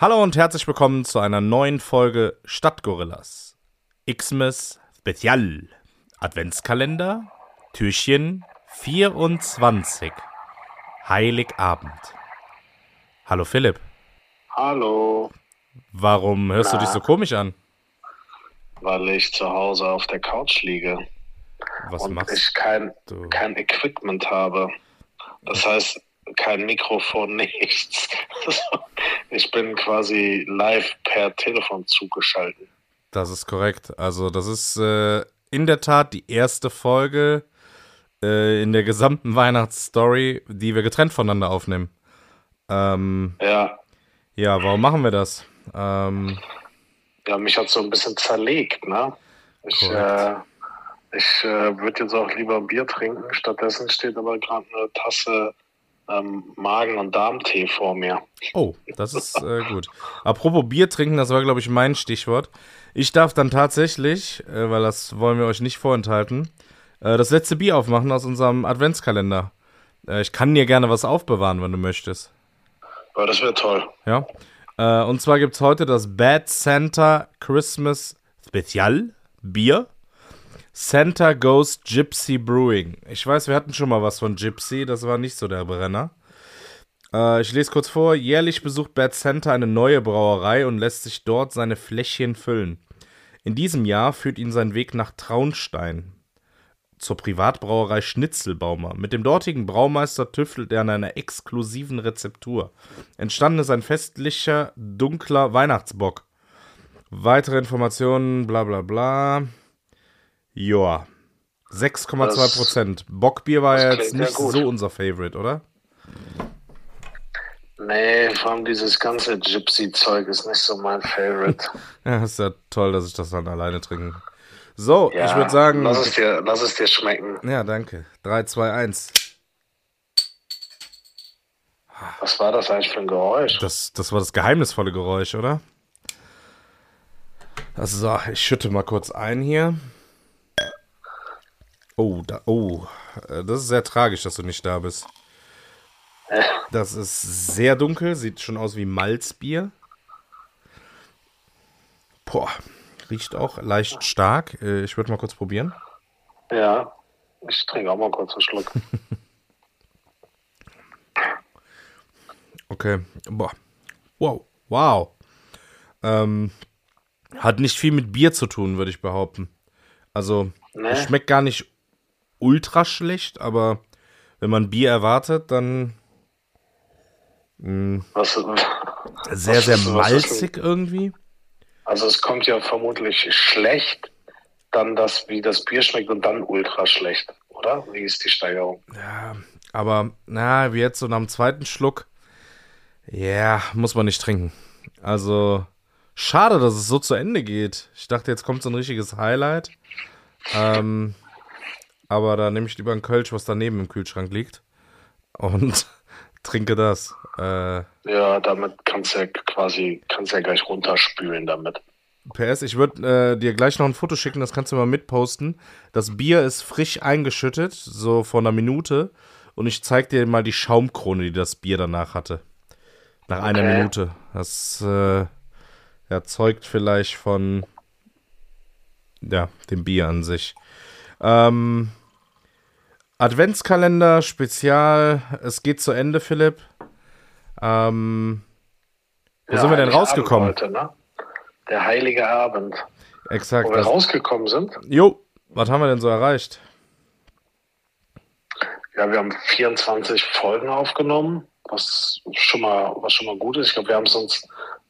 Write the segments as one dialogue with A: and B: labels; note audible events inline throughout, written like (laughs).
A: Hallo und herzlich willkommen zu einer neuen Folge Stadtgorillas. Xmas Spezial. Adventskalender, Türchen 24. Heiligabend. Hallo Philipp.
B: Hallo,
A: Warum hörst du
B: Na?
A: dich so komisch an?
B: weil ich zu Hause auf der Couch liege
A: Was
B: und
A: machst
B: ich kein,
A: du?
B: kein Equipment habe. Das heißt, kein Mikrofon, (laughs) nichts. (laughs) Ich bin quasi live per Telefon zugeschaltet.
A: Das ist korrekt. Also, das ist äh, in der Tat die erste Folge äh, in der gesamten Weihnachtsstory, die wir getrennt voneinander aufnehmen. Ähm,
B: Ja,
A: ja, warum machen wir das? Ähm,
B: ja, mich hat so ein bisschen zerlegt, ne? Ich, äh, ich äh, würde jetzt auch lieber ein Bier trinken. Stattdessen steht aber gerade eine Tasse ähm, Magen- und Darmtee vor mir.
A: oh, das ist äh, gut. Apropos Bier trinken, das war, glaube ich, mein Stichwort. Ich darf dann tatsächlich, äh, weil das wollen wir euch nicht vorenthalten, äh, das letzte Bier aufmachen aus unserem Adventskalender. Äh, ich kann dir gerne was aufbewahren, wenn du möchtest.
B: Aber das wäre toll.
A: Ja. Äh, und zwar gibt es heute das Bad Santa Christmas Spezial Bier. Santa Goes Gypsy Brewing. Ich weiß, wir hatten schon mal was von Gypsy, das war nicht so der Brenner. Äh, ich lese kurz vor. Jährlich besucht Bad Santa eine neue Brauerei und lässt sich dort seine Fläschchen füllen. In diesem Jahr führt ihn sein Weg nach Traunstein zur Privatbrauerei Schnitzelbaumer. Mit dem dortigen Braumeister tüftelt er an einer exklusiven Rezeptur. Entstanden ist ein festlicher, dunkler Weihnachtsbock. Weitere Informationen, bla bla bla. Joa. 6,2 Prozent. Bockbier war ja jetzt nicht so unser Favorite, oder?
B: Nee, vor allem dieses ganze Gypsy-Zeug ist nicht so mein Favorite. (laughs)
A: Ja, ist ja toll, dass ich das dann alleine trinke. So,
B: Ja,
A: ich würde sagen.
B: Lass es, dir, lass es dir schmecken.
A: Ja, danke. 3, 2, 1.
B: Was war das eigentlich für ein Geräusch?
A: Das, das war das geheimnisvolle Geräusch, oder? Also, so, ich schütte mal kurz ein hier. Oh, da, oh, äh, das ist sehr tragisch, dass du nicht da bist. Das ist sehr dunkel, sieht schon aus wie Malzbier. Boah, riecht auch leicht stark. Äh, Ich würde mal kurz probieren.
B: Ja, ich trinke auch mal kurz einen Schluck. (laughs)
A: Okay, boah, wow, wow. Ähm, hat nicht viel mit Bier zu tun, würde ich behaupten. Also,
B: Nee.
A: schmeckt gar nicht ultra schlecht, aber wenn man Bier erwartet, dann
B: Was,
A: sehr,
B: Was
A: sehr
B: ist- was ist
A: malzig irgendwie.
B: also es kommt ja vermutlich schlecht, dann das, wie das Bier schmeckt und dann ultra schlecht, oder? Wie ist die Steigerung?
A: Ja, aber na, wie jetzt so nach dem zweiten Schluck, ja, muss man nicht trinken. Also, schade, dass es so zu Ende geht. Ich dachte, jetzt kommt so ein richtiges Highlight. Ähm, aber da nehme ich lieber ein Kölsch, was daneben im Kühlschrank liegt. Und (laughs) trinke das. Äh,
B: Ja, damit kannst du ja quasi, kannst ja gleich runterspülen damit.
A: PS, ich würde äh, dir gleich noch ein Foto schicken, das kannst du mal mitposten. Das Bier ist frisch eingeschüttet, so vor einer Minute. Und ich zeig dir mal die Schaumkrone, die das Bier danach hatte. Nach einer
B: Okay.
A: Minute. Das äh, erzeugt vielleicht von ja, dem Bier an sich. Ähm, Adventskalender, Spezial. Es geht zu Ende, Philipp. Ähm, wo sind wir denn rausgekommen?
B: Heute, ne? Der heilige Abend.
A: Exakt.
B: Wo wir rausgekommen sind,
A: jo, was haben wir denn so erreicht?
B: Ja, wir haben 24 Folgen aufgenommen, was schon mal, was schon mal gut ist. Ich glaube, wir haben es uns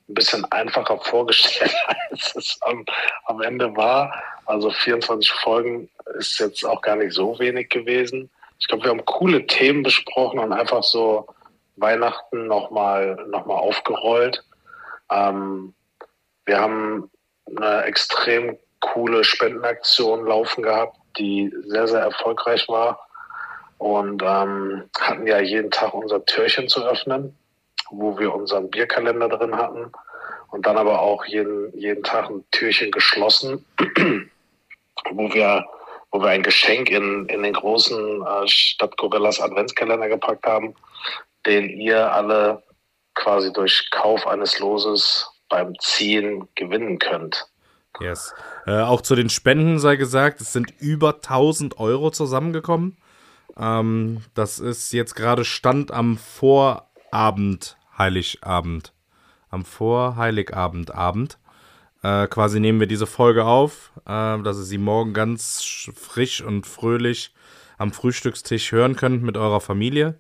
B: ein bisschen einfacher vorgestellt, (laughs) als es am, am Ende war. Also 24 Folgen ist jetzt auch gar nicht so wenig gewesen. Ich glaube, wir haben coole Themen besprochen und einfach so Weihnachten nochmal noch mal aufgerollt. Ähm, wir haben eine extrem coole Spendenaktion laufen gehabt, die sehr, sehr erfolgreich war und ähm, hatten ja jeden Tag unser Türchen zu öffnen, wo wir unseren Bierkalender drin hatten und dann aber auch jeden, jeden Tag ein Türchen geschlossen, (clears throat) wo wir, wo wir ein Geschenk in, in den großen äh, Stadt Gorillas Adventskalender gepackt haben, den ihr alle quasi durch Kauf eines Loses beim Ziehen gewinnen könnt.
A: Yes. Äh, auch zu den Spenden sei gesagt, es sind über 1000 Euro zusammengekommen. Ähm, das ist jetzt gerade Stand am Vorabend, Heiligabend. Am Vorheiligabendabend. Äh, quasi nehmen wir diese Folge auf, äh, dass ihr sie morgen ganz frisch und fröhlich am Frühstückstisch hören könnt mit eurer Familie.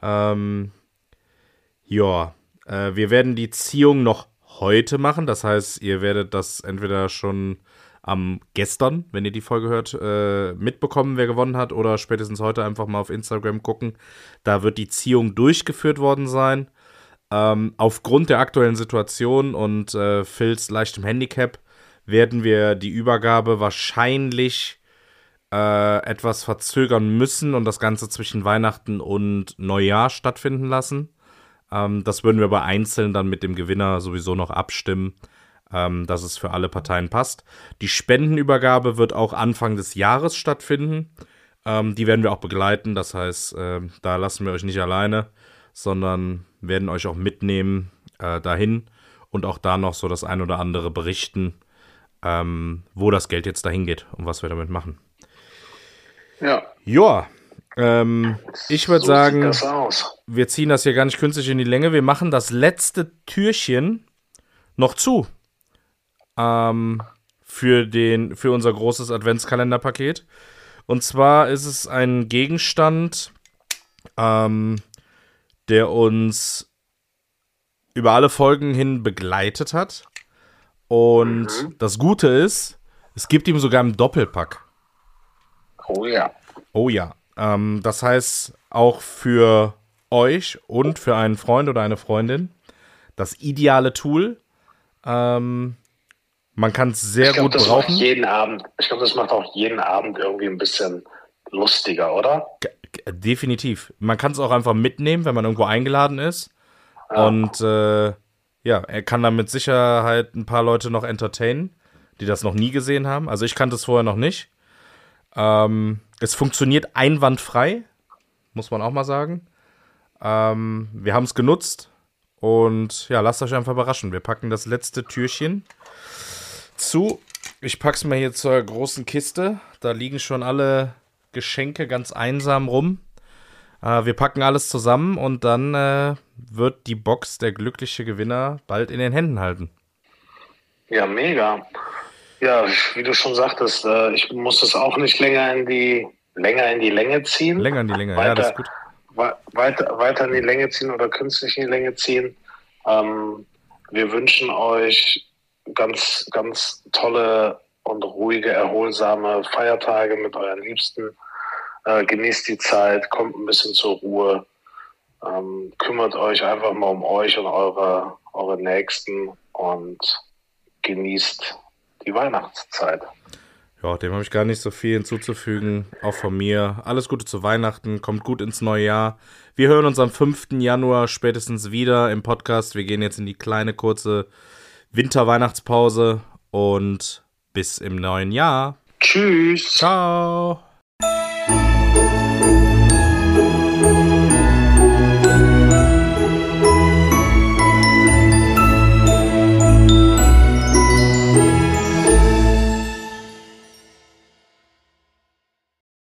A: Ähm, ja, äh, wir werden die Ziehung noch heute machen. Das heißt, ihr werdet das entweder schon am gestern, wenn ihr die Folge hört, äh, mitbekommen, wer gewonnen hat, oder spätestens heute einfach mal auf Instagram gucken. Da wird die Ziehung durchgeführt worden sein. Ähm, aufgrund der aktuellen Situation und äh, Phils leichtem Handicap werden wir die Übergabe wahrscheinlich äh, etwas verzögern müssen und das Ganze zwischen Weihnachten und Neujahr stattfinden lassen. Ähm, das würden wir aber einzeln dann mit dem Gewinner sowieso noch abstimmen, ähm, dass es für alle Parteien passt. Die Spendenübergabe wird auch Anfang des Jahres stattfinden. Ähm, die werden wir auch begleiten. Das heißt, äh, da lassen wir euch nicht alleine, sondern werden euch auch mitnehmen äh, dahin und auch da noch so das ein oder andere berichten, ähm, wo das Geld jetzt dahin geht und was wir damit machen.
B: Ja.
A: Ja, ähm, ich würde
B: So
A: sagen, wir ziehen das hier gar nicht künstlich in die Länge. Wir machen das letzte Türchen noch zu. Ähm, für, den, für unser großes Adventskalenderpaket. Und zwar ist es ein Gegenstand, ähm, der uns über alle Folgen hin begleitet hat. Und das Gute ist, es gibt ihm sogar einen Doppelpack.
B: Oh ja.
A: Oh ja. Ähm, das heißt, auch für euch und für einen Freund oder eine Freundin das ideale Tool. Ähm, man kann es sehr
B: Ich glaube,
A: gut
B: das
A: brauchen.
B: macht jeden Abend. Ich glaube, das macht auch jeden Abend irgendwie ein bisschen lustiger, oder?
A: Definitiv. Man kann es auch einfach mitnehmen, wenn man irgendwo eingeladen ist. Und äh, ja, er kann dann mit Sicherheit ein paar Leute noch entertainen, die das noch nie gesehen haben. Also ich kannte es vorher noch nicht. Ähm, es funktioniert einwandfrei, muss man auch mal sagen. Ähm, wir haben es genutzt und ja, lasst euch einfach überraschen. Wir packen das letzte Türchen zu. Ich pack's mal hier zur großen Kiste. Da liegen schon alle Geschenke ganz einsam rum. Äh, wir packen alles zusammen und dann äh, wird die Box der glückliche Gewinner bald in den Händen halten.
B: Ja, mega. Ja, wie du schon sagtest, äh, ich muss es auch nicht länger in die länger in die Länge ziehen.
A: Länger in die Länge, ja, das ist gut.
B: Wei- Weiter, weiter in die Länge ziehen oder künstlich in die Länge ziehen. Ähm, wir wünschen euch ganz, ganz tolle und ruhige, erholsame Feiertage mit euren Liebsten. Äh, genießt die Zeit, kommt ein bisschen zur Ruhe. Ähm, kümmert euch einfach mal um euch und eure, eure Nächsten und genießt die Weihnachtszeit.
A: Ja, dem habe ich gar nicht so viel hinzuzufügen. Auch von mir. Alles Gute zu Weihnachten. Kommt gut ins neue Jahr. Wir hören uns am 5. Januar spätestens wieder im Podcast. Wir gehen jetzt in die kleine, kurze Winter-Weihnachtspause und bis im neuen Jahr.
B: Tschüss.
A: Ciao.